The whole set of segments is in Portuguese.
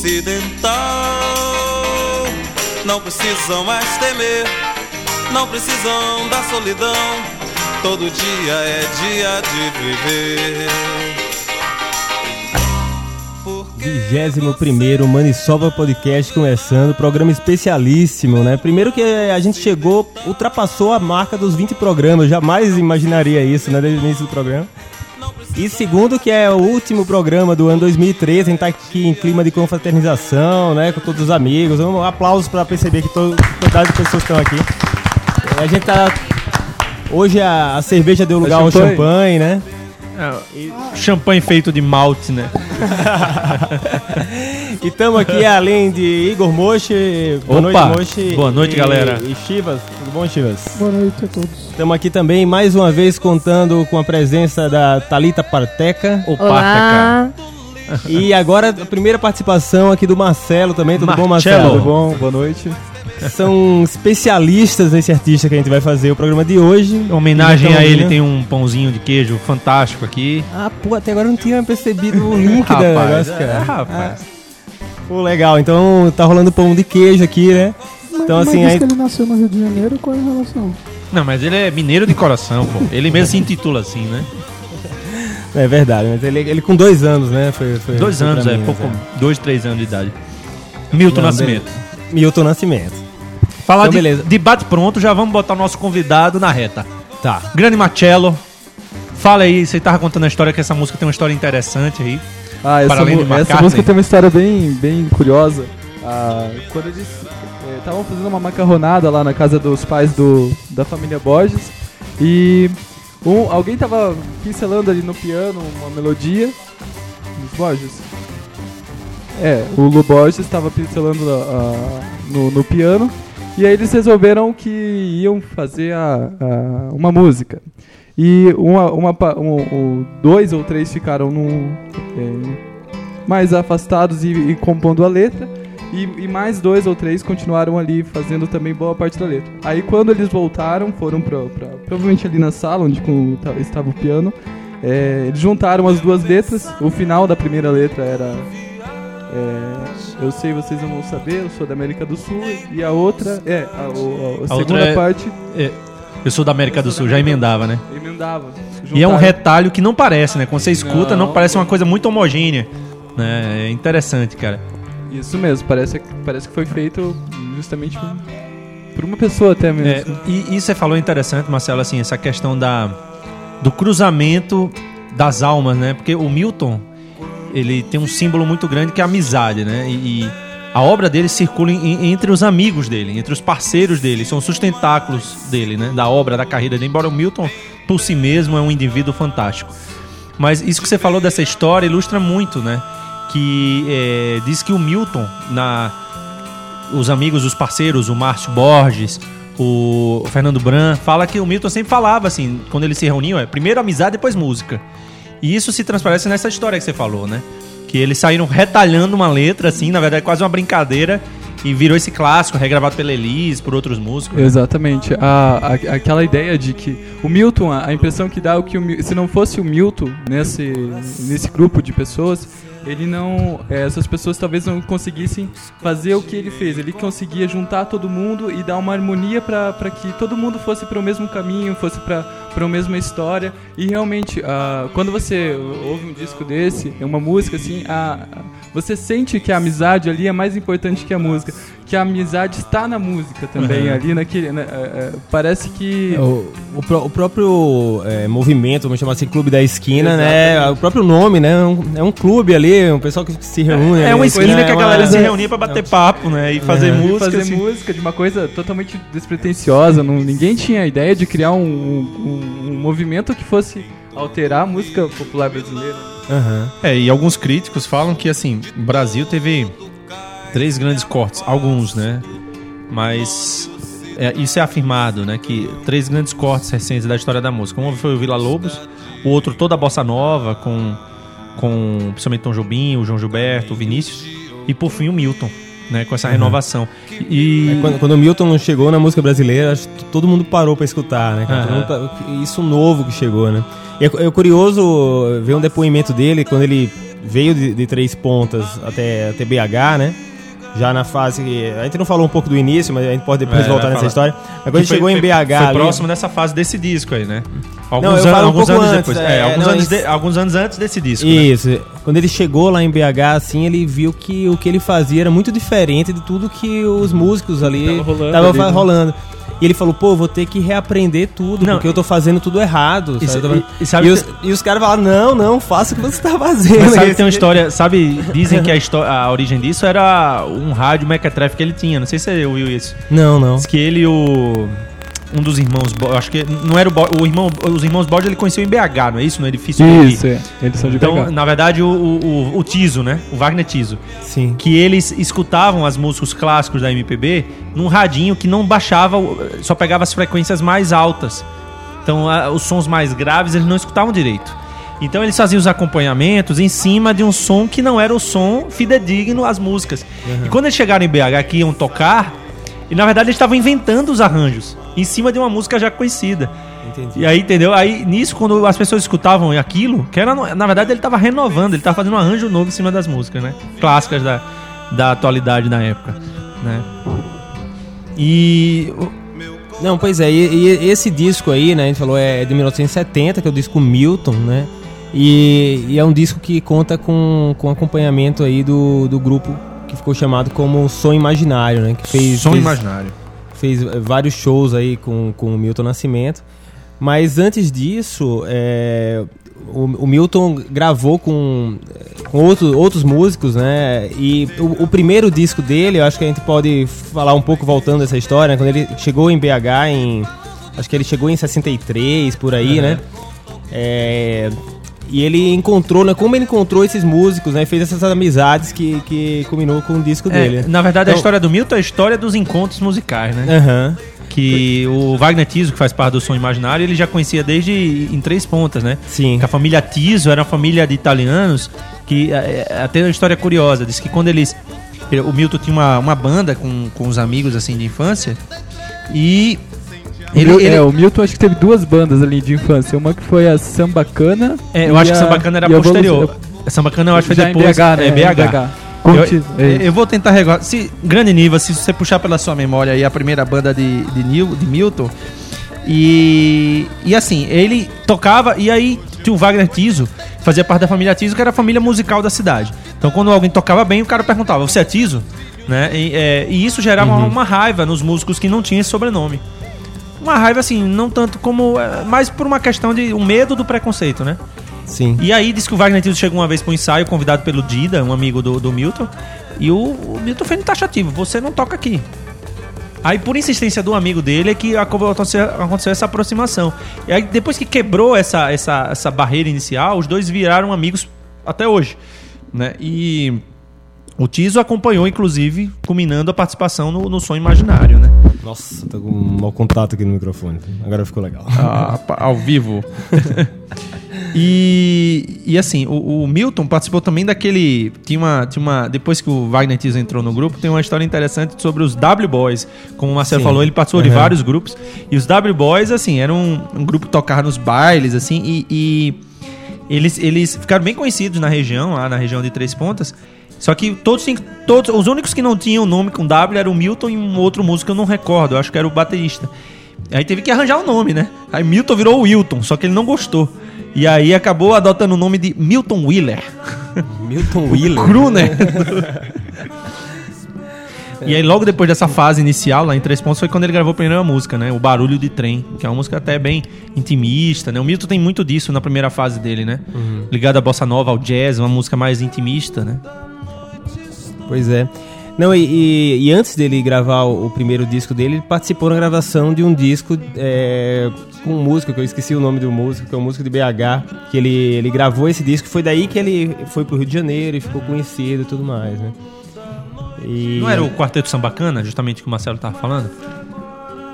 ocidental. Não precisam mais temer, não precisam da solidão. Todo dia é dia de viver. 21 Maniçoba Podcast começando, programa especialíssimo, né? Primeiro que a gente chegou, ultrapassou a marca dos 20 programas, jamais imaginaria isso, né, desde o início do programa. E segundo que é o último programa do ano 2013, a gente tá aqui em clima de confraternização, né, com todos os amigos. Um aplausos para perceber que toda a quantidade de pessoas estão aqui. A gente tá Hoje a, a cerveja deu lugar ao champanhe, né? É, champanhe feito de malte, né? e estamos aqui além de Igor Mochi. Boa Opa, noite, Mochi. Boa noite, e, galera. E Chivas. Tudo bom, Chivas? Boa noite a todos. Estamos aqui também, mais uma vez, contando com a presença da Talita Parteca. O Parteca. E agora a primeira participação aqui do Marcelo também. Tudo Marcelo. bom, Marcelo? Tudo bom? Boa noite. São especialistas nesse artista que a gente vai fazer o programa de hoje. Em homenagem a ele, tem um pãozinho de queijo fantástico aqui. Ah, pô, até agora eu não tinha percebido o link da negócio, cara. É, rapaz. Ah. Pô, legal. Então tá rolando pão de queijo aqui, né? Mas, então, assim, aí... que ele nasceu no Rio de Janeiro, qual é a relação? Não, mas ele é mineiro de coração, pô. Ele mesmo se intitula assim, né? É verdade, mas ele, ele com dois anos, né? Foi, foi dois foi anos, é, mim, pouco, é. dois, três anos de idade. Milton Não, Nascimento. Beleza. Milton Nascimento. Falar então, de, beleza. de bate pronto, já vamos botar o nosso convidado na reta. Tá. Grande Marcello, fala aí, você tava contando a história que essa música tem uma história interessante aí. Ah, essa, essa música tem uma história bem, bem curiosa. Ah, quando eles estavam eh, fazendo uma macarronada lá na casa dos pais do, da família Borges e um, alguém tava pincelando ali no piano uma melodia dos Borges. É, o Lu Borges estava pincelando uh, no, no piano e aí eles resolveram que iam fazer a, a uma música. E uma, uma, um, um, dois ou três ficaram no, é, mais afastados e, e, compondo a letra. E, e, mais dois ou três continuaram ali fazendo também boa parte da letra. Aí quando eles voltaram, foram pra, pra provavelmente ali na sala onde com, estava o piano. É, eles juntaram as duas letras. O final da primeira letra era é, eu sei, vocês não vão saber, eu sou da América do Sul. E a outra é, a, a, a, a segunda é, parte. É, eu sou da América do Sul, já emendava, né? Emendava. E é um retalho que não parece, né? Quando você escuta, não, não parece uma coisa muito homogênea. Né? É interessante, cara. Isso mesmo, parece, parece que foi feito justamente por uma pessoa até mesmo. É, e, e você falou interessante, Marcelo, assim, essa questão da, do cruzamento das almas, né? Porque o Milton, ele tem um símbolo muito grande que é a amizade, né? E, e a obra dele circula em, entre os amigos dele, entre os parceiros dele, são sustentáculos dele, né? Da obra, da carreira dele. Embora o Milton, por si mesmo, é um indivíduo fantástico. Mas isso que você falou dessa história ilustra muito, né? Que é, diz que o Milton, na os amigos, os parceiros, o Márcio Borges, o Fernando Bran, fala que o Milton sempre falava assim, quando eles se reuniam, é primeiro amizade, depois música. E isso se transparece nessa história que você falou, né? Que eles saíram retalhando uma letra, assim, na verdade quase uma brincadeira, e virou esse clássico, regravado pela Elis, por outros músicos. Né? Exatamente. A, a, aquela ideia de que o Milton, a, a impressão que dá é que o, se não fosse o Milton nesse, nesse grupo de pessoas, ele não. É, essas pessoas talvez não conseguissem fazer o que ele fez. Ele conseguia juntar todo mundo e dar uma harmonia para que todo mundo fosse para o mesmo caminho, fosse para a mesma história. E realmente, uh, quando você ouve um disco desse, uma música assim, uh, você sente que a amizade ali é mais importante que a música que a amizade está na música também, uhum. ali naquele. Né, é, é, parece que. É, o, o, o próprio é, movimento, vamos chamar assim, Clube da Esquina, né, Exatamente. né? O próprio nome, né? É um, é um clube ali, um pessoal que se reúne. É, uma esquina né, que a galera se reunia para bater papo, né? E fazer música. fazer assim. música de uma coisa totalmente despretensiosa. Não, ninguém tinha a ideia de criar um, um, um movimento que fosse alterar a música popular brasileira. Uhum. É, e alguns críticos falam que, assim, o Brasil teve três grandes cortes, alguns, né? Mas é, isso é afirmado, né? Que três grandes cortes recentes da história da música. Um foi o Vila Lobos, o outro toda a bossa nova com com principalmente Tom Jobim, o João Gilberto, o Vinícius e por fim o Milton. Né, com essa uhum. renovação. E... É, quando, quando, o Milton chegou na música brasileira, todo mundo parou para escutar, né? Uhum. Isso novo que chegou, né? E é, é curioso ver um depoimento dele quando ele veio de, de Três Pontas até, até BH, né? Já na fase. A gente não falou um pouco do início, mas a gente pode depois é, voltar nessa história. Mas quando a gente foi, chegou em BH. Foi ali, próximo dessa fase desse disco aí, né? Alguns, não, an alguns um anos antes, depois. É, é, alguns, não, anos de, alguns anos antes desse disco. Né? Isso. Né? Quando ele chegou lá em BH, assim, ele viu que o que ele fazia era muito diferente de tudo que os músicos ali estavam rolando. rolando. E ele falou, pô, vou ter que reaprender tudo, não, porque eu tô fazendo tudo errado. E, sabe? E, sabe e, os, e os caras falaram, não, não, faça o que você tá fazendo. Mas sabe tem uma história, sabe, dizem que a, história, a origem disso era um rádio mequetrefe que ele tinha, não sei se você ouviu isso. Não, não. Diz que ele e o um dos irmãos, acho que não era o, o irmão, os irmãos Borges ele conheceu em BH, não é isso? No edifício Isso, é. Eles são de então, BH. na verdade, o, o, o Tiso, né? O Wagner Tiso. Sim. Que eles escutavam as músicas clássicos da MPB num radinho que não baixava, só pegava as frequências mais altas. Então, a, os sons mais graves eles não escutavam direito. Então eles faziam os acompanhamentos em cima de um som que não era o som fidedigno às músicas. Uhum. E quando eles chegaram em BH que iam tocar, e na verdade eles estavam inventando os arranjos em cima de uma música já conhecida. Entendi. E aí, entendeu? Aí nisso, quando as pessoas escutavam aquilo, que era, na verdade, ele estava renovando, ele estava fazendo um arranjo novo em cima das músicas, né? Clássicas da, da atualidade na época, né? E. Não, pois é, e, e, esse disco aí, né, a gente falou, é de 1970, que é o disco Milton, né? E, e é um disco que conta com, com acompanhamento aí do, do grupo que ficou chamado como Som Imaginário, né? Que fez, Som fez, Imaginário. Fez vários shows aí com, com o Milton Nascimento. Mas antes disso, é, o, o, Milton gravou com, com outro, outros músicos, né? E o, o, primeiro disco dele, eu acho que a gente pode falar um pouco voltando essa história, né? quando ele chegou em BH em. Acho que ele chegou em 63, por aí, uhum. né? É, e ele encontrou, né? Como ele encontrou esses músicos, né? Fez essas amizades que, que culminou com o disco é, dele. Na verdade, então, a história do Milton é a história dos encontros musicais, né? Que o Wagner Tiso, que faz parte do Som Imaginário, ele já conhecia desde em Três Pontas, né? Sim. Que a família Tiso era uma família de italianos que é, é, até uma história curiosa. Diz que quando eles... O Milton tinha uma, uma banda com, com os amigos, assim, de infância e ele, ele, É, o Milton acho que teve duas bandas ali de infância. Uma que foi a Sambacana. É, eu acho a, que Sambacana era posterior. A Sambacana eu acho que foi depois. BH, né? É, BH. BH. Eu, é eu, vou tentar regular. Se, grande nível, se você puxar pela sua memória aí a primeira banda de, de, Nil, de Milton. E, e assim, ele tocava, e aí tinha o Wagner Tiso, fazia parte da família Tiso, que era a família musical da cidade. Então quando alguém tocava bem, o cara perguntava: Você é Tiso? Né? E, é, e isso gerava uhum. uma, uma raiva nos músicos que não tinham esse sobrenome. Uma raiva, assim, não tanto como. É, mais por uma questão de um medo do preconceito, né? Sim. E aí diz que o Wagner Tito chegou uma vez pro ensaio, convidado pelo Dida, um amigo do, do Milton. E o, o Milton fez um taxativo: você não toca aqui. Aí, por insistência do amigo dele, é que aconteceu, aconteceu essa aproximação. E aí, depois que quebrou essa, essa, essa barreira inicial, os dois viraram amigos até hoje. Né? E o Tiso acompanhou, inclusive, culminando a participação no, no Som Imaginário, né? Nossa, tô com um mau contato aqui no microfone. Agora ficou legal. Ah, ao vivo. e, e assim, o, o, Milton participou também daquele. Tinha uma, tinha uma. Depois que o Wagner Tiso entrou no grupo, tem uma história interessante sobre os W Boys. Como o Marcelo Sim. falou, ele participou uhum. de vários grupos. E os W Boys, assim, eram um, um grupo tocar nos bailes, assim, e, e eles, eles ficaram bem conhecidos na região, lá na região de Três Pontas. Só que todos, todos os únicos que não tinham nome com W eram o Milton e um outro músico que eu não recordo, eu acho que era o baterista. Aí teve que arranjar o um nome, né? Aí Milton virou o Wilton, só que ele não gostou. E aí acabou adotando o nome de Milton Wheeler. Milton Wheeler? Cru, né? E aí, logo depois dessa fase inicial, lá em Três Pontos, foi quando ele gravou a primeira música, né? O Barulho de Trem, que é uma música até bem intimista, né? O Milton tem muito disso na primeira fase dele, né? Uhum. Ligado à bossa nova, ao jazz, uma música mais intimista, né? Pois é. Não, e, e, e, antes dele gravar o, o, primeiro disco dele, ele participou na gravação de um disco é, com um músico, que eu esqueci o nome do músico, que é um músico de BH, que ele, ele gravou esse disco, foi daí que ele foi pro Rio de Janeiro e ficou conhecido e tudo mais, né? E... Não era o Quarteto Sambacana, justamente que o Marcelo tava falando?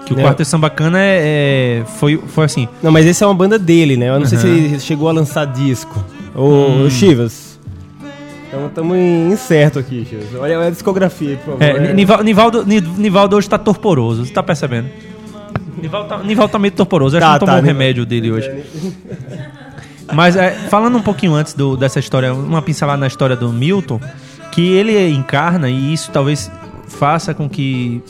Que o Quarteto Sambacana é, é, foi, foi assim... Não, mas esse é uma banda dele, né? Eu não uhum. sei se ele chegou a lançar disco. Ô, hum. Chivas, então estamos incerto aqui, Chivas. Olha a discografia, por favor. É, Nivaldo, Nivaldo hoje tá torporoso, você tá percebendo? Nivaldo tá, Nivaldo tá meio torporoso, acho tá, que não tomou tá, um remédio dele hoje. Mas é, falando um pouquinho antes do, dessa história, uma pincelada na história do Milton, que ele encarna, e isso talvez faça com que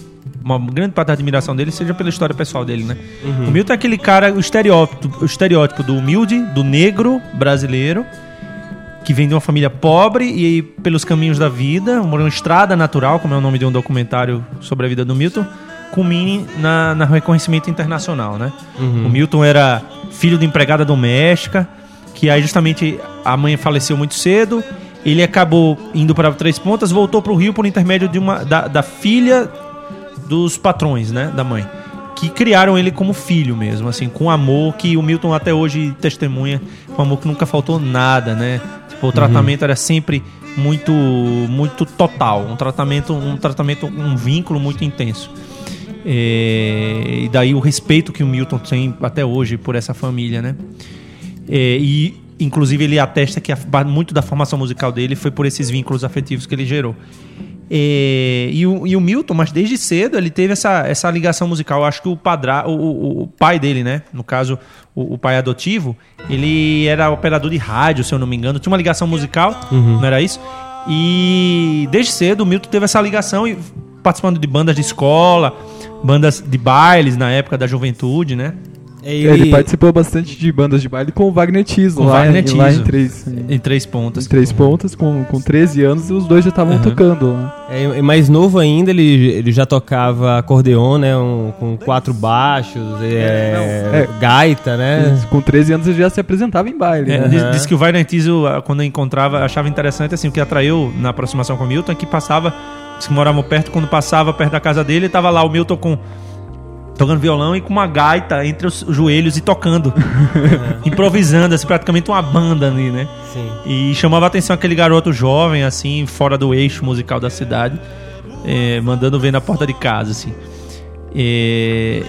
uma grande parte da admiração dele seja pela história pessoal dele, né? Uhum. O Milton é aquele cara, o estereótipo, o estereótipo do humilde, do negro brasileiro, que vem de uma família pobre e pelos caminhos da vida, uma estrada natural, como é o nome de um documentário sobre a vida do Milton, culmine na, na reconhecimento internacional, né? Uhum. O Milton era filho de empregada doméstica, que aí justamente a mãe faleceu muito cedo, ele acabou indo para Três Pontas, voltou para o Rio por intermédio de uma da, da filha dos patrões, né, da mãe, que criaram ele como filho mesmo, assim, com amor que o Milton até hoje testemunha, um amor que nunca faltou nada, né? Tipo, o tratamento uhum. era sempre muito muito total, um tratamento um tratamento um vínculo muito intenso. É, e daí o respeito que o Milton tem até hoje por essa família, né? É, e inclusive ele atesta que a, muito da formação musical dele foi por esses vínculos afetivos que ele gerou. É, e, o, e, o, Milton, mas desde cedo ele teve essa, essa ligação musical. Eu acho que o, padra, o, o, o pai dele, né? No caso, o, pai adotivo, ele era operador de rádio, se eu não me engano. Tinha uma ligação musical, uhum. não era isso? E desde cedo o Milton teve essa ligação e participando de bandas de escola, bandas de bailes na época da juventude, né? Ele... É, ele participou bastante de bandas de baile com o Wagner Tiso, lá, Wagner Tiso. lá em três, em três pontas. Em três pontas, com, com 13 anos, os dois já estavam uhum. tocando. Né? É, mais novo ainda, ele, ele já tocava acordeon, né? Um, com quatro baixos, é, é, gaita, né? Com 13 anos ele já se apresentava em baile. É, né? diz, diz, que o Wagner Tiso, quando encontrava, achava interessante, assim, o que atraiu na aproximação com o Milton é que passava, se moravam perto, quando passava perto da casa dele, estava lá o Milton com tocando violão e com uma gaita entre os joelhos e tocando. improvisando, assim, praticamente uma banda ali, né? Sim. E chamava a atenção aquele garoto jovem, assim, fora do eixo musical da cidade, é, mandando ver na porta de casa, assim. É,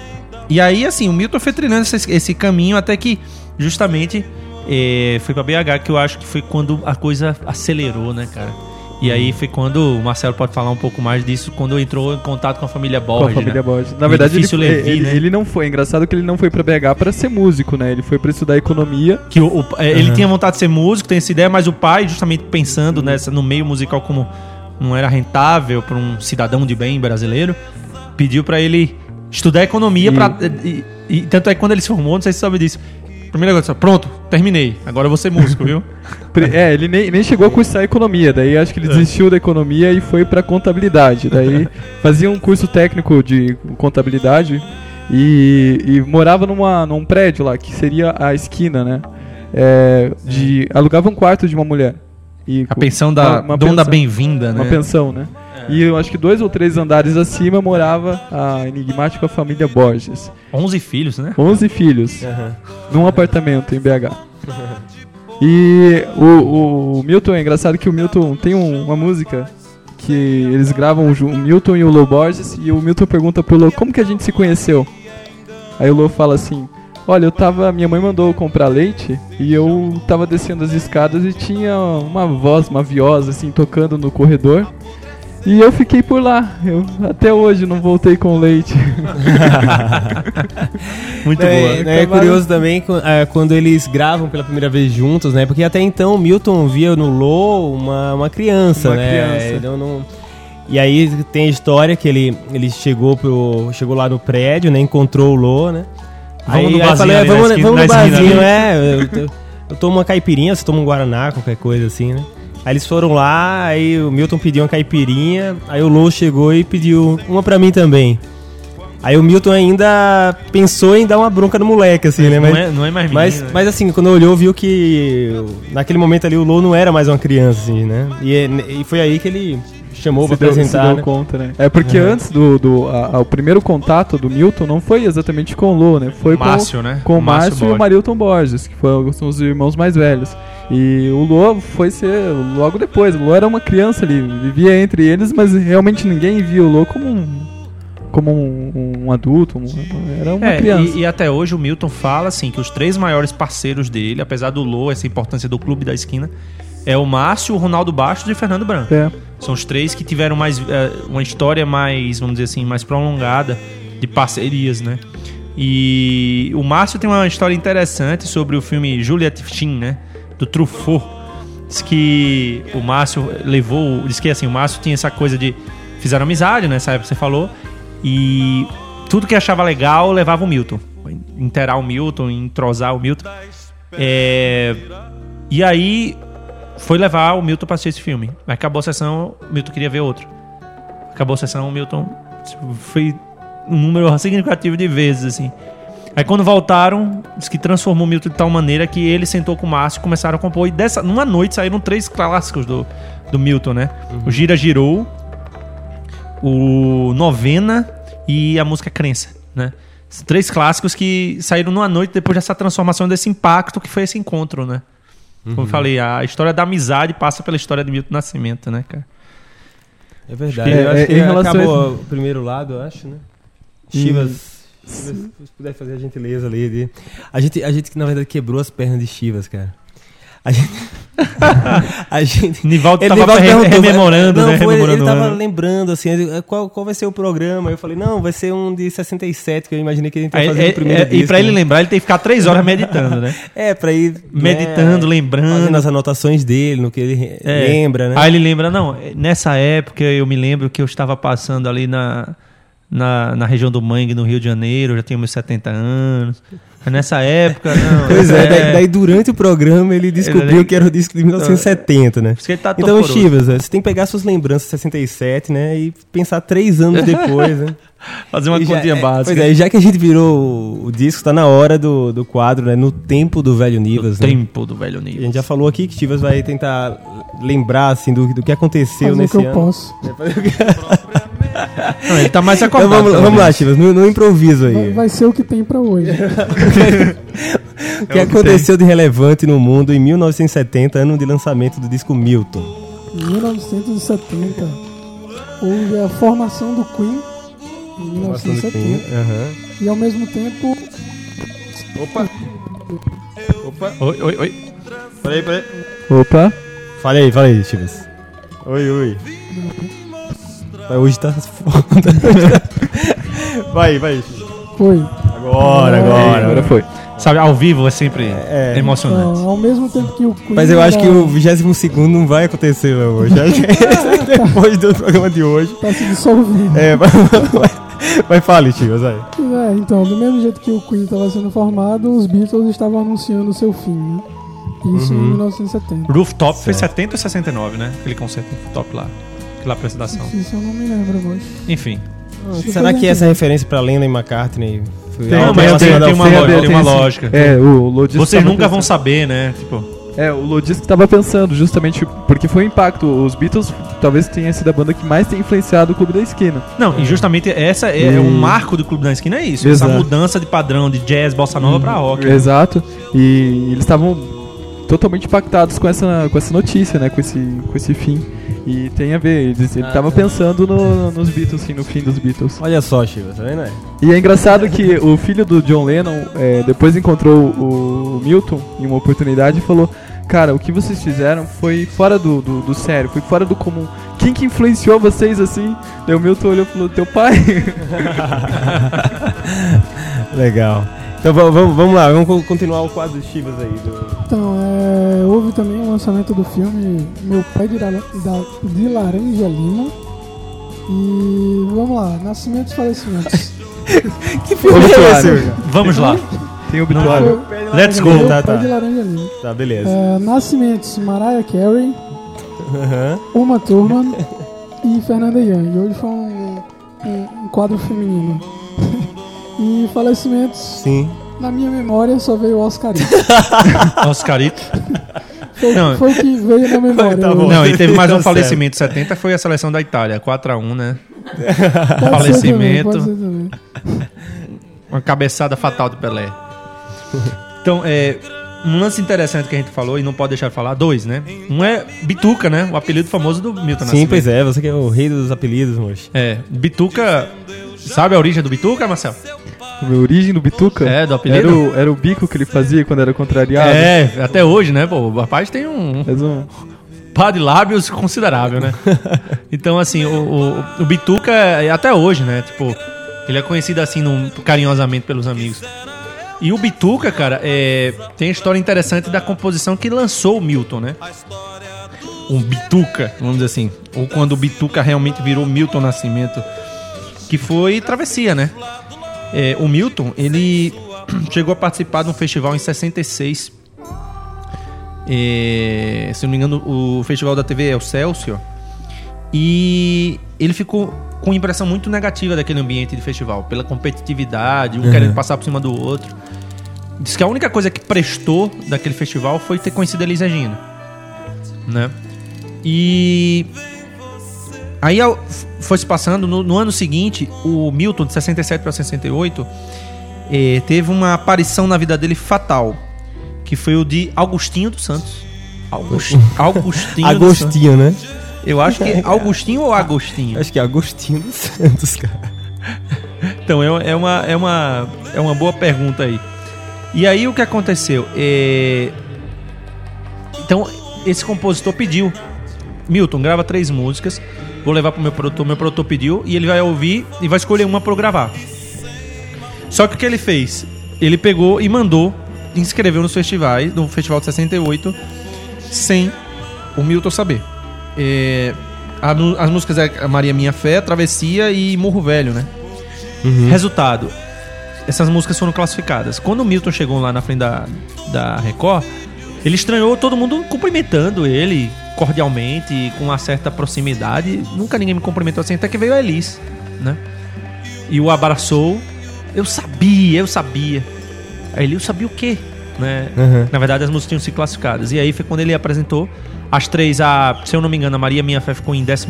e aí, assim, o Milton foi treinando esse, esse caminho até que, justamente, é, foi pra BH, que eu acho que foi quando a coisa acelerou, né, cara? E aí foi quando o Marcelo pode falar um pouco mais disso, quando entrou em contato com a família Borges. Com a família né? Borges. Na verdade, ele, Levi, ele, né? ele, não foi. Engraçado que ele não foi para BH para ser músico, né? Ele foi para estudar economia. Que o, o é, Ele tinha vontade de ser músico, tem essa ideia, mas o pai, justamente pensando nessa, no meio musical como não era rentável para um cidadão de bem brasileiro, pediu para ele estudar economia. E... Pra, e, e, tanto é que quando ele se formou, não sei se você sabe disso, primeira coisa, pronto, terminei. Agora eu vou ser músico, viu? é, ele nem, nem chegou a cursar economia, daí acho que ele é. desistiu da economia e foi para contabilidade. Daí fazia um curso técnico de contabilidade e, e, morava numa, num prédio lá, que seria a esquina, né? É, de, alugava um quarto de uma mulher. E, a pensão da uma, uma dona bem-vinda, né? Uma pensão, né? E eu acho que dois ou três andares acima morava a enigmática família Borges. Onze filhos, né? Onze filhos. Uhum. Num apartamento em BH. E o, o, Milton, é engraçado que o Milton tem um, uma música que eles gravam o Milton e o Lô Borges e o Milton pergunta pro Lô como que a gente se conheceu. Aí o Lô fala assim: Olha, eu tava. Minha mãe mandou comprar leite e eu tava descendo as escadas e tinha uma voz, uma viosa assim, tocando no corredor. E eu fiquei por lá. Eu até hoje não voltei com leite. Muito é, boa. É, é curioso também é, quando eles gravam pela primeira vez juntos, né? Porque até então o Milton via no Lô uma, uma criança, uma né? Criança. Não, não... E aí tem a história que ele, ele chegou, pro, chegou lá no prédio, né? Encontrou o Lô, né? Vamos aí, no barzinho. Falei, ali, vamos, vamos no barzinho, é. Eu, eu tomo uma caipirinha, você toma um Guaraná, qualquer coisa assim, né? Aí eles foram lá, aí o Milton pediu uma caipirinha, aí o Lou chegou e pediu uma pra mim também. Aí o Milton ainda pensou em dar uma bronca no moleque, assim, né? Mas, não, é, não é mais menino, mas, né? mas assim, quando olhou, viu que naquele momento ali o Lou não era mais uma criança, assim, né? E, e foi aí que ele chamou para apresentar. Se deu né? conta, né? É porque uhum. antes do, do a, a, o primeiro contato do Milton não foi exatamente com o Lou, né? Foi Márcio, com, né? com o Márcio, Márcio e o Marilton Borges, que foram, são os irmãos mais velhos. E o Lô foi ser logo depois. O Lô era uma criança ali, vivia entre eles, mas realmente ninguém via o Lô como um como um, um adulto, um, era uma é, criança. E, e, até hoje o Milton fala assim que os três maiores parceiros dele, apesar do Lô, essa importância do clube da esquina, é o Márcio, o Ronaldo Bastos e o Fernando Branco. É. São os três que tiveram mais é, uma história mais, vamos dizer assim, mais prolongada de parcerias, né? E o Márcio tem uma história interessante sobre o filme Juliette Chin, né? Do Truffaut. Diz que o Márcio levou. Diz que assim, o Márcio tinha essa coisa de. Fizeram amizade, nessa época que você falou. E tudo que achava legal levava o Milton. Interar o Milton, entrosar o Milton. É, e aí foi levar o Milton para assistir esse filme. Acabou a sessão, o Milton queria ver outro. Acabou a sessão, o Milton foi um número significativo de vezes, assim. Aí quando voltaram, diz que transformou o Milton de tal maneira que ele sentou com o Márcio e começaram a compor. E dessa, numa noite saíram três clássicos do, do Milton, né? Uhum. O Gira Girou, o Novena e a música Crença, né? Três clássicos que saíram numa noite depois dessa transformação, desse impacto que foi esse encontro, né? Como eu uhum. falei, a história da amizade passa pela história de Milton Nascimento, né, cara? É verdade. É, eu acho é, que acabou o primeiro lado, eu acho, né? Chivas. Chivas, se puder fazer a gentileza ali. De... A, gente, a gente que na verdade quebrou as pernas de Chivas, cara. A gente. a gente. Nivaldo ele, tava Nivaldo rememorando, não, né? Foi, rememorando ele tava lembrando, assim, qual, qual vai ser o programa? Eu falei, não, vai ser um de 67, que eu imaginei que a gente ia fazer é, o primeiro é, disco, E pra né? ele lembrar, ele tem que ficar três horas meditando, né? é, pra ir. Meditando, né, lembrando. Fazendo as anotações dele, no que ele é. lembra, né? Aí ele lembra, não, nessa época eu me lembro que eu estava passando ali na na, na região do Mangue, no Rio de Janeiro, já tinha meus 70 anos. Nessa época, não. Pois é, é daí, daí, durante o programa ele descobriu ele, que era o disco de 1970, né? Tá então, Chivas, você tem que pegar suas lembranças de 67, né? E pensar três anos depois, né? Fazer uma continha é, básica. Pois é, já que a gente virou o disco, tá na hora do, do quadro, né? No tempo do velho Nivas. No né? tempo do velho Nivas. A gente já falou aqui que Chivas vai tentar lembrar, assim, do, do que aconteceu Fazer nesse o que ano. Eu posso. Não, ele tá mais acordado. Então vamos, vamos lá, Chivas, no, no, improviso aí. Vai, vai, ser o que tem pra hoje. o que é aconteceu de relevante no mundo em 1970, ano de lançamento do disco Milton? 1970 houve a formação do Queen em 1970 uhum. e ao mesmo tempo opa opa oi oi oi peraí peraí opa fale aí fale aí Chivas oi oi hoje tá foda vai vai foi agora agora agora foi Sabe, ao vivo é sempre é, emocionante. ao mesmo tempo que o Queen Mas eu acho que o 22 não vai acontecer hoje. Depois do programa de hoje. Tá se dissolvendo. É, vai, vai, vai fale, tio, vai. É, então, do mesmo jeito que o Queen estava sendo formado, os Beatles estavam anunciando o seu fim, né? Isso uhum. em 1970. Rooftop certo. foi 70 ou 69, né? Aquele conceito rooftop lá. Aquela apresentação. Isso eu não me lembro, mas. Enfim. Ah, será que essa referência pra Lennon e McCartney foi Não, mas tem, tem, uma, lógica, tem uma lógica. É, o Lodisco Vocês nunca pensando. vão saber, né? Tipo. É, o Lodisco estava pensando, justamente porque foi um impacto. Os Beatles talvez tenha sido a banda que mais tem influenciado o Clube da Esquina. Não, e justamente essa é, é um marco do Clube da Esquina, é isso. Exato. Essa mudança de padrão de jazz, bossa nova hum, pra rock. Né? Exato. E eles estavam totalmente impactados com essa, com essa notícia, né? Com esse, com esse fim. E tem a ver, ele, ele tava pensando no, nos Beatles, sim, no fim dos Beatles. Olha só, Chiva, tá vendo aí? E é engraçado que o filho do John Lennon é, depois encontrou o Milton em uma oportunidade e falou: Cara, o que vocês fizeram foi fora do, do, do sério, foi fora do comum. Quem que influenciou vocês assim? Daí o Milton olhou e falou: Teu pai? Legal. Então vamos, vamos lá, vamos continuar o quadro de Chivas aí. Do... Então, é, houve também o lançamento do filme Meu Pai de, da, de Laranja Lima. E vamos lá, nascimentos e falecimentos. que filme é esse? Vamos lá. Tem o obituário. Let's go. Meu tá, Pai tá. de Laranja Lima. Tá, beleza. É, nascimentos, Mariah Carey, uhum. Uma Thurman e Fernanda Young. Hoje foi um, um, um quadro feminino. E falecimentos. Sim. Na minha memória só veio o Oscarito. Oscarito? Foi, não. foi o que veio na memória. Tá não, e teve mais um falecimento. 70 foi a seleção da Itália, 4x1, né? Pode falecimento. Também, Uma cabeçada fatal de Pelé. Então, é, um lance interessante que a gente falou e não pode deixar de falar, dois, né? Um é Bituca, né? O apelido famoso do Milton Sim, Nascimento. pois é, você que é o rei dos apelidos, moço. É, Bituca Sabe a origem do Bituca, A origem do Bituca? É, do apelido. Era o, era o bico que ele fazia quando era contrariado. É, até hoje, né? Pô, o rapaz tem um. Um par de lábios considerável, né? então, assim, o, o, o Bituca, é até hoje, né? Tipo, Ele é conhecido assim num, carinhosamente pelos amigos. E o Bituca, cara, é, tem a história interessante da composição que lançou o Milton, né? Um Bituca, vamos dizer assim. Ou quando o Bituca realmente virou Milton Nascimento. Que foi Travessia, né? É, o Milton, ele chegou a participar de um festival em 66. É, se não me engano, o festival da TV é o Celsius. E ele ficou com impressão muito negativa daquele ambiente de festival, pela competitividade, um uhum. querendo passar por cima do outro. Diz que a única coisa que prestou daquele festival foi ter conhecido a Elis Regina. Né? E. Aí foi se passando, no, no ano seguinte, o Milton, de 67 para 68, eh, teve uma aparição na vida dele fatal, que foi o de Augustinho dos Santos. August, Augustinho Agostinho, né? Eu acho que é Augustinho ou Agostinho? Acho que é Agostinho dos Santos, cara. Então é, é, uma, é, uma, é uma boa pergunta aí. E aí o que aconteceu? É... Então, esse compositor pediu. Milton, grava três músicas. Vou levar pro meu produtor. Meu produtor pediu e ele vai ouvir e vai escolher uma para eu gravar. Só que o que ele fez? Ele pegou e mandou, inscreveu nos festivais, no Festival de 68, sem o Milton saber. É, a, as músicas é Maria Minha Fé, Travessia e Morro Velho, né? Uhum. Resultado: essas músicas foram classificadas. Quando o Milton chegou lá na frente da, da Record, ele estranhou todo mundo cumprimentando ele cordialmente, com uma certa proximidade. Nunca ninguém me cumprimentou assim, até que veio a Elis, né? E o abraçou. Eu sabia, eu sabia. Ele, eu sabia o quê? Né? Uhum. Na verdade, as músicas tinham sido classificadas. E aí foi quando ele apresentou as três, a, se eu não me engano, a Maria Minha Fé ficou em 15.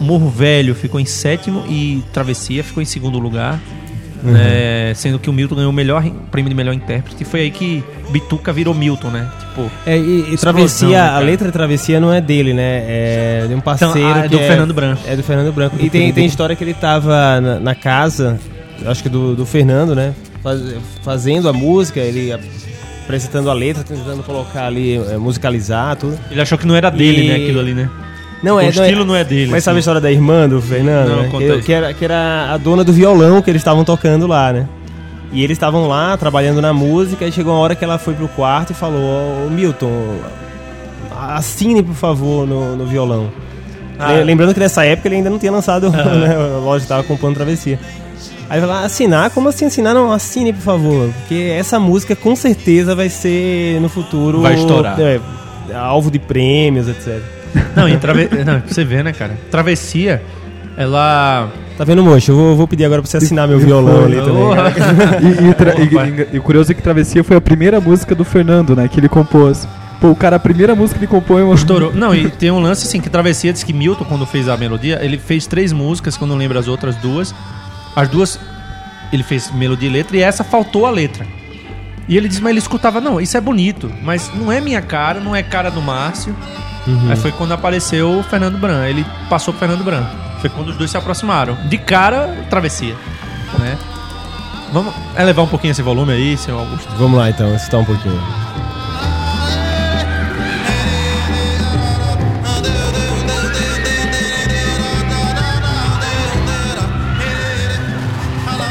Morro Velho ficou em sétimo e Travessia ficou em segundo lugar. Uhum. Né? Sendo que o Milton ganhou o melhor prêmio de melhor intérprete. E foi aí que Bituca virou Milton, né? Tipo. É, e, e Travessia, né, a letra de Travessia não é dele, né? É de um parceiro. Então, ah, é do é, Fernando Branco. É do Fernando Branco. E tem, tem história que ele tava na, na casa, acho que do, do Fernando, né? Faz, fazendo a música, ele apresentando a letra, tentando colocar ali, é, musicalizar, tudo. Ele achou que não era dele, e... né, aquilo ali, né? Não o é, estilo não é, não é dele. Mas assim. sabe a assim. história da irmã do Fernando? Não, né? que, que, era, que era a dona do violão que eles estavam tocando lá, né? E eles estavam lá trabalhando na música e chegou uma hora que ela foi pro quarto e falou: Ô oh, Milton, assine por favor no, no violão. Ah. Lembrando que nessa época ele ainda não tinha lançado, uhum. né? A loja estava comprando travessia. Aí vai lá, assinar? Como assim assinar? Não, assine, por favor. Porque essa música com certeza vai ser no futuro. Vai estourar. É, alvo de prêmios, etc. Não, e trave... não, você vê, né, cara? Travessia, ela. Tá vendo, moço? Eu vou, vou pedir agora pra você assinar meu violão ali também. e, e, e, curioso é que Travessia foi a primeira música do Fernando, né? Que ele compôs. Pô, o cara, a primeira música que ele compõe... Uma... Estourou. Não, e tem um lance assim, que Travessia diz que Milton, quando fez a melodia, ele fez três músicas, que eu não lembro as outras duas. As duas ele fez melodia e letra e essa faltou a letra. E ele disse, mas ele escutava, não, isso é bonito, mas não é minha cara, não é cara do Márcio. Uhum. Aí foi quando apareceu o Fernando Bran. Ele passou pro Fernando Bran. Foi quando os dois se aproximaram. De cara, travessia. Né? Vamos elevar um pouquinho esse volume aí, seu Augusto? Vamos lá então, escutar um pouquinho.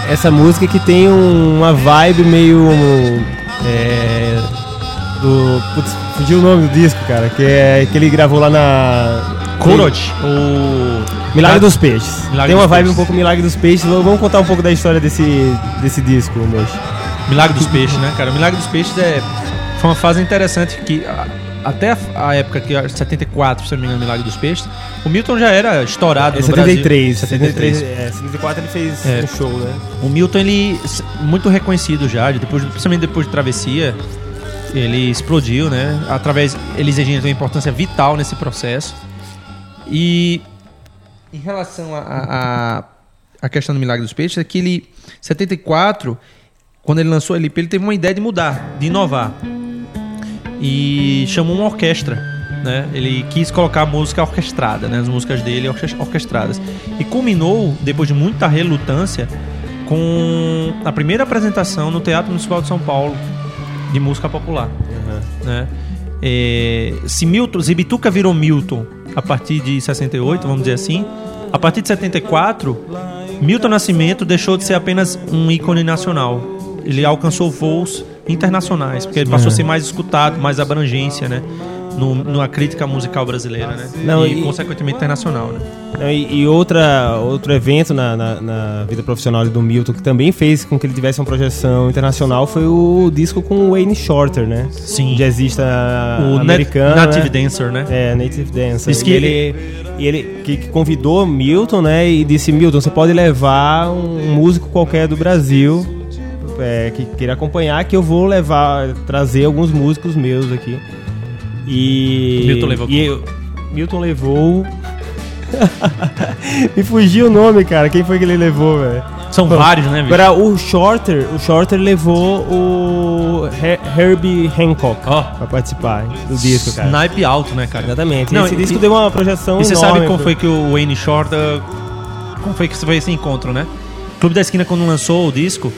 essa música que tem um, uma vibe meio. É, do. Putz, fugiu o nome do disco, cara, que é que ele gravou lá na. Korot, o. Milagre dos Peixes. Milagre tem uma vibe peixes. um pouco Milagre dos Peixes. Vamos contar um pouco da história desse, desse disco, Mocho. Milagre dos Peixes, né, cara? O Milagre dos Peixes é. Foi uma fase interessante que até a época que 74, se não me engano, Milagre dos Peixes, o Milton já era estourado é, no 73, Brasil. 73, é, 74 ele fez é. um show, né? O Milton ele muito reconhecido já, depois, principalmente depois de Travessia, ele explodiu, né? Através ele exigindo uma importância vital nesse processo. E em relação a, a, a questão do Milagre dos Peixes, é que ele 74, quando ele lançou a LP, ele teve uma ideia de mudar, de inovar e chamou uma orquestra. Né? Ele quis colocar música orquestrada, né? as músicas dele orquestradas. E culminou, depois de muita relutância, com a primeira apresentação no Teatro Municipal de São Paulo de música popular. Uhum. Né? É, se Milton, Zibituca virou Milton a partir de 68, vamos dizer assim, a partir de 74, Milton Nascimento deixou de ser apenas um ícone nacional. Ele alcançou voos internacionais, porque ele passou a ser mais escutado, mais abrangência, né? No, numa crítica musical brasileira, né? Não, e, e consequentemente internacional, né? Não, e, e, outra, outro evento na, na, na, vida profissional do Milton que também fez com que ele tivesse uma projeção internacional foi o disco com o Wayne Shorter, né? Sim. Jazzista o americano. Native né? Dancer, né? É, Native Dancer. Diz que ele, e ele que, que convidou Milton, né? E disse: Milton, você pode levar um músico qualquer do Brasil é, que queira acompanhar, que eu vou levar, trazer alguns músicos meus aqui. E. Milton levou. E, Milton levou. Me fugiu o nome, cara. Quem foi que ele levou, velho? São Bom, vários, né, bicho? Agora, o Shorter, o Shorter levou o Her Herbie Hancock oh. pra participar do disco, cara. Snipe alto, né, cara? Exatamente. Não, Esse e, disco deu uma projeção E você sabe como foi que o Wayne Shorter... Como foi que foi esse encontro, né? O Clube da Esquina, quando lançou o disco,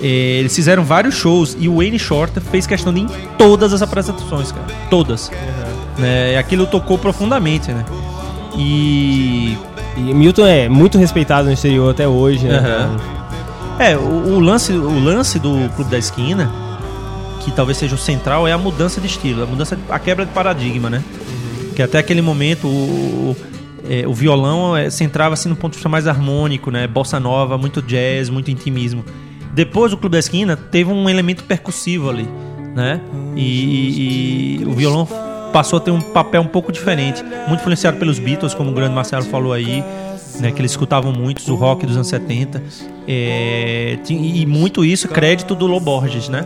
eles fizeram vários shows e o Wayne Shorter fez questão de ir em todas as apresentações, cara. Todas. Uhum. Né? Aquilo tocou profundamente, né? E... e Milton é muito respeitado no exterior até hoje, né? Uhum. É, o, o, lance, o lance do Clube da Esquina, que talvez seja o central, é a mudança de estilo, a mudança, a quebra de paradigma, né? Uhum. Que até aquele momento o, é, o violão é, centrava-se no ponto de vista mais harmônico, né? Bossa nova, muito jazz, muito intimismo. Depois o Clube da Esquina teve um elemento percussivo ali, né? E, e, o violão passou a ter um papel um pouco diferente, muito influenciado pelos Beatles, como o grande Marcelo falou aí, né? Que eles escutavam muito o rock dos anos 70. É, e muito isso crédito do Loborges, né?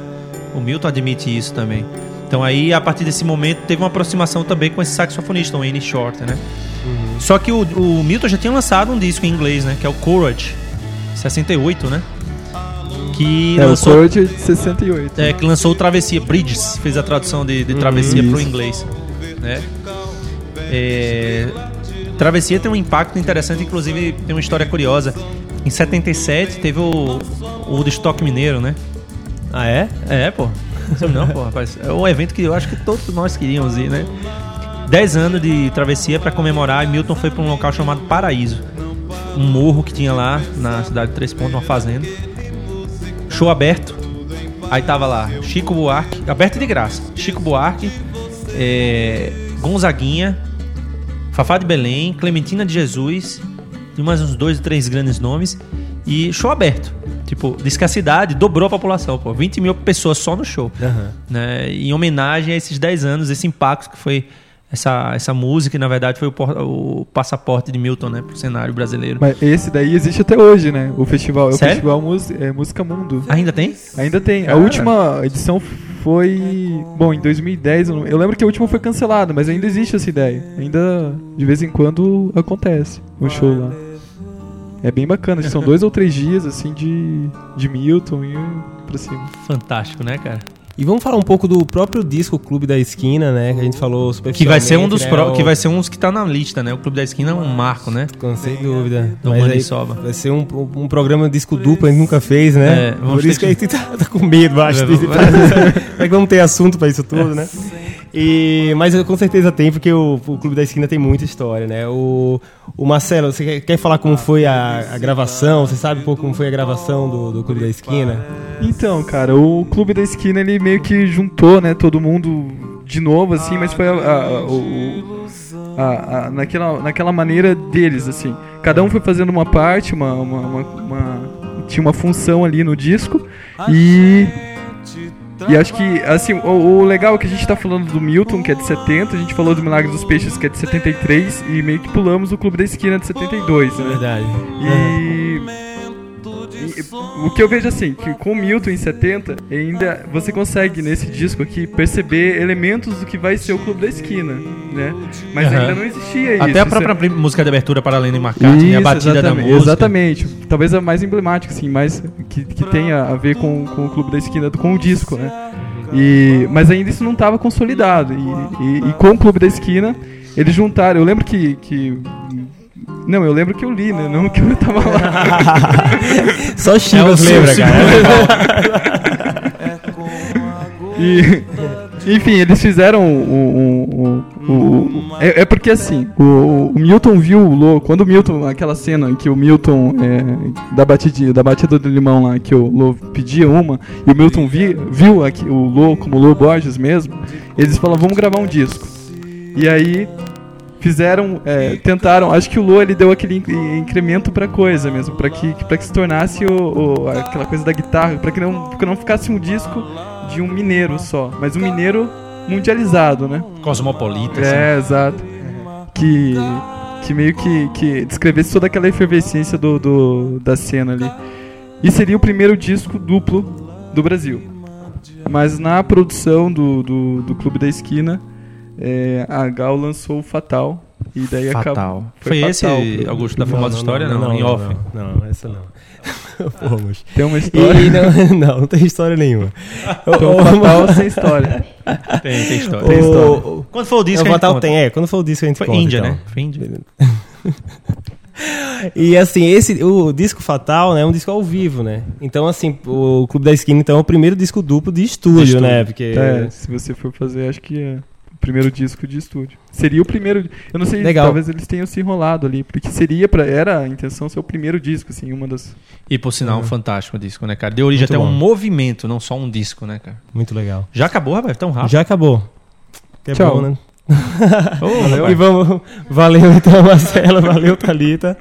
O Milton admite isso também. Então aí, a partir desse momento, teve uma aproximação também com esse saxofonista, o Annie Shorter, né? Uhum. Só que o, o Milton já tinha lançado um disco em inglês, né? Que é o Courage, 68, né? Que é, lançou, o Courage de 68. É, que lançou o Travessia Bridges, fez a tradução de, de Travessia uhum, para o inglês. Né? É, Travessia tem um impacto interessante, inclusive tem uma história curiosa. Em 77 teve o, o Woodstock Mineiro, né? Ah, é? É, pô. Não, pô, rapaz. É um evento que eu acho que todos nós queríamos ir, né? 10 anos de travessia para comemorar e Milton foi para um local chamado Paraíso. Um morro que tinha lá na cidade de Três Pontos, uma fazenda show aberto. Aí tava lá Chico Buarque, aberto de graça. Chico Buarque, é, Gonzaguinha, Fafá de Belém, Clementina de Jesus, e mais uns dois, três grandes nomes. E show aberto. Tipo, diz que a cidade dobrou a população, pô. 20 mil pessoas só no show. Uhum. Né? Em homenagem a esses 10 anos, esse impacto que foi essa, essa música, e na verdade foi o, o passaporte de Milton, né, pro cenário brasileiro. Mas esse daí existe até hoje, né? O festival, Sério? o festival Música, é, Música Mundo. Ainda tem? Ainda tem. Cara. A última edição foi, bom, em 2010, eu, eu lembro que a última foi cancelada, mas ainda existe essa ideia. Ainda de vez em quando acontece um show lá. É bem bacana, são dois ou três dias assim de, de Milton e pra cima. Fantástico, né, cara? E vamos falar um pouco do próprio disco Clube da Esquina, né? Que a gente falou Que vai ser um dos né, pro, que vai ser uns que tá na lista, né? O Clube da Esquina é um marco, né? Com sem dúvida. Do Mas aí, Soba. Vai ser um, um programa disco duplo, a gente nunca fez, né? É, Por isso que, que a gente tá, tá, com medo, acho. É, é que vamos ter assunto para isso tudo, né? E, mas com certeza tem, porque o, o, Clube da Esquina tem muita história, né? O, o Marcelo, você quer, quer falar como foi a, a, gravação? Você sabe um pouco como foi a gravação do, do, Clube da Esquina? Então, cara, o Clube da Esquina ele meio que juntou, né, todo mundo de novo, assim, mas foi a, a, o, a, naquela, naquela maneira deles, assim. Cada um foi fazendo uma parte, uma, uma, uma, uma tinha uma função ali no disco e e acho que, assim, o, o, legal é que a gente tá falando do Milton, que é de 70, a gente falou do Milagre dos Peixes, que é de 73, e meio que pulamos o Clube da Esquina de 72, né? Verdade. E... E, o que eu vejo assim, que com o Milton em 70, ainda você consegue nesse disco aqui perceber elementos do que vai ser o Clube da Esquina, né? Mas uhum. ainda não existia isso. Até a própria música de abertura para de McCartney, a batida da música. Exatamente. Talvez a mais emblemática, assim, mais que, que tenha a ver com, com o Clube da Esquina, com o disco, né? E, mas ainda isso não estava consolidado. E, e, e, com o Clube da Esquina, eles juntaram. Eu lembro que, que não, eu lembro que eu li, né? Não que eu tava lá. Só Chivas é lembra, cara. e, enfim, eles fizeram um, um, um, O, é, é, porque assim, o, o, Milton viu o Lô, quando o Milton, aquela cena em que o Milton, é, da, batida, da batida do limão lá, que o Lô pedia uma, e o Milton vi, viu aqui, o Lô como Lô Borges mesmo, eles falaram, vamos gravar um disco. E aí fizeram, é, tentaram, acho que o Lô ele deu aquele incremento pra coisa mesmo, para que, pra que se tornasse o, o, aquela coisa da guitarra, para que não, que não ficasse um disco de um mineiro só, mas um mineiro mundializado, né? Cosmopolita. É, assim. exato. Que, que meio que, que descrevesse toda aquela efervescência do, do, da cena ali. E seria o primeiro disco duplo do Brasil. Mas na produção do, do, do Clube da Esquina, é, a Gal lançou o Fatal. E daí Fatal. acabou. Foi, Foi esse, Augusto, da famosa história? Não, não, não, em off. Não, não, essa não. Fomos. Tem uma história? E não, não, não tem história nenhuma. Então, o Fatal sem história. Tem, tem história. O, tem história. Quando for o disco, o Fatal tem, é. Quando for o disco, a gente Foi conta. Índia, então. né? Foi Índia. E assim, esse, o disco Fatal, né, é um disco ao vivo, né? Então, assim, o Clube da Esquina, então, é o primeiro disco duplo de estúdio, de estúdio. né? Porque... É, se você for fazer, acho que é primeiro disco de estúdio. Seria o primeiro. Eu não sei, Legal. talvez eles tenham se enrolado ali, porque seria para era a intenção ser o primeiro disco, assim, uma das. E por sinal, um fantástico disco, né, cara? Deu origem Muito até bom. um movimento, não só um disco, né, cara? Muito legal. Já acabou, rapaz? Tão rápido. Já acabou. Que é Tchau. bom, né? Ô, Valeu. E vamos. Valeu então, Marcelo. Valeu, Thalita.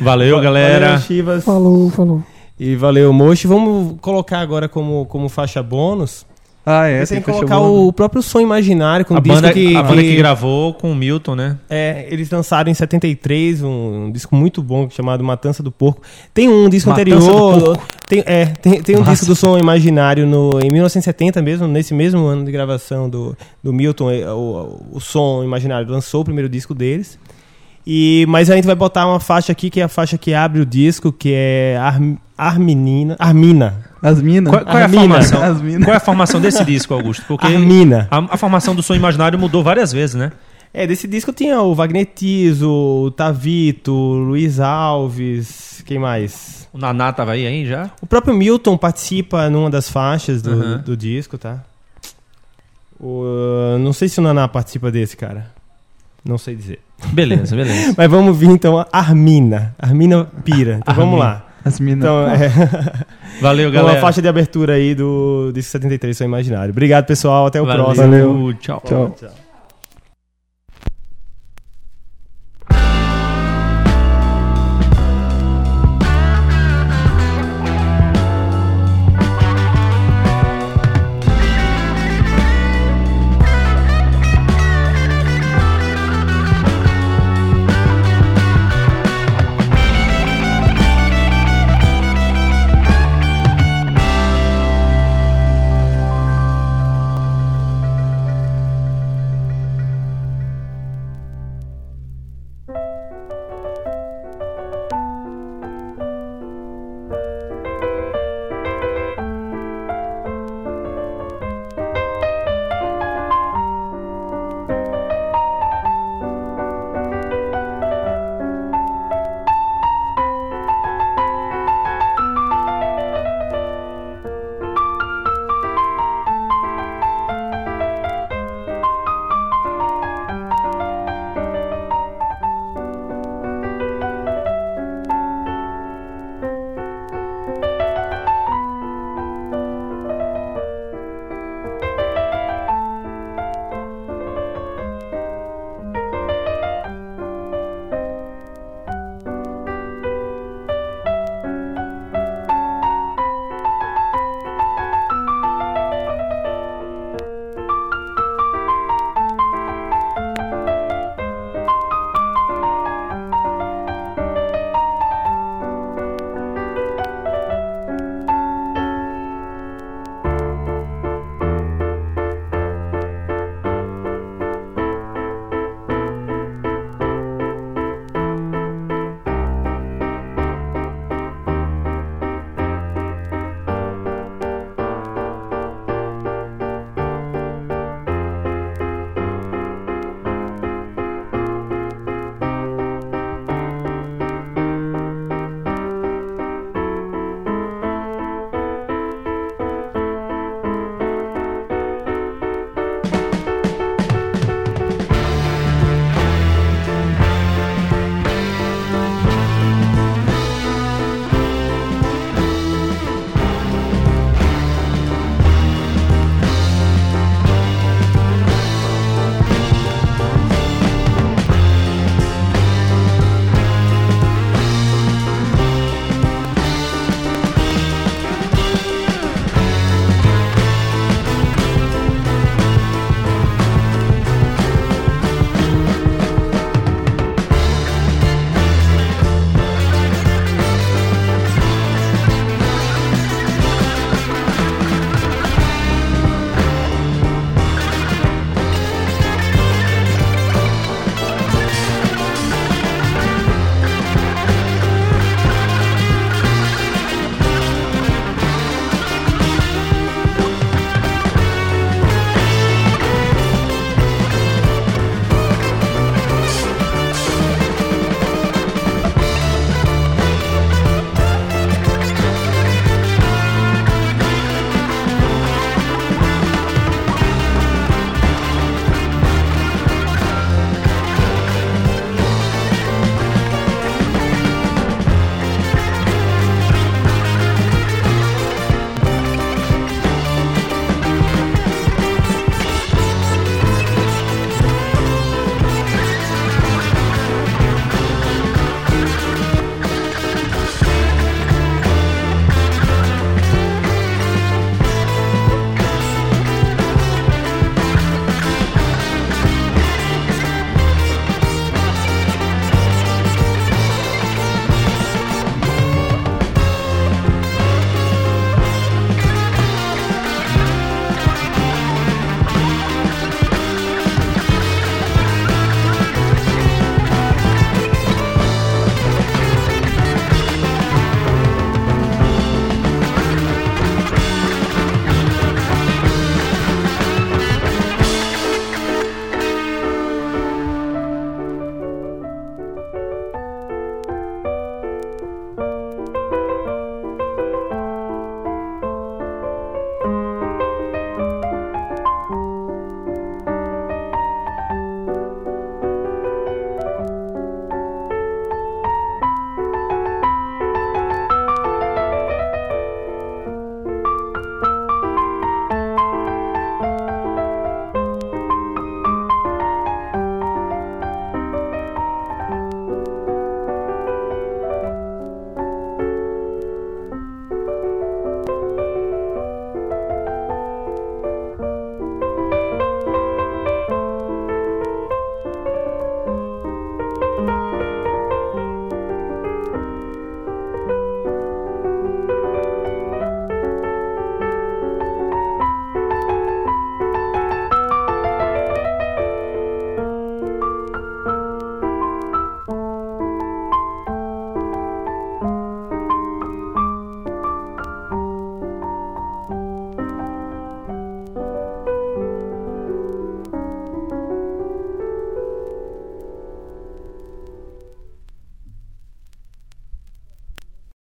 Valeu, galera. Valeu, Chivas. Falou, falou. E valeu, Mochi. Vamos colocar agora como, como faixa bônus. Ah, é, Você tem que faixa colocar boa, o próprio som imaginário com A um disco banda, que, a banda que que- gravou com o Milton, né? É, eles lançaram em 73 um, um disco muito bom chamado Matança do Porco. Tem um disco Matança anterior. do Tem, é, tem, tem um disco do som imaginário no, em 1970 mesmo, nesse mesmo ano de gravação do, do Milton. é, O, o som imaginário lançou o primeiro disco deles. E, mas a gente vai botar uma faixa aqui que é a faixa que abre o disco, que é Ar, Arminina. Armina. As minas. Qual, qual é a Armina. formação? As minas. Qual é a formação desse disco, Augusto? Porque Armina. a, a formação do som imaginário mudou várias vezes, né? É, desse disco tinha o Wagner Tiso, o Tavito, o Luiz Alves, quem mais? O Naná tava aí, aí já? O próprio Milton participa numa das faixas do, Uhum. do disco, tá? O, não sei se o Naná participa desse, cara. Não sei dizer. Beleza, beleza. Mas vamos vir então a Armina. Armina Pira. Então vamos lá. As minas. Então, é Valeu, uma galera. faixa de abertura aí do disco 73 Seu Imaginário. Obrigado, pessoal. Até o Valeu. próximo. Valeu. Tchau. Tchau. Tchau.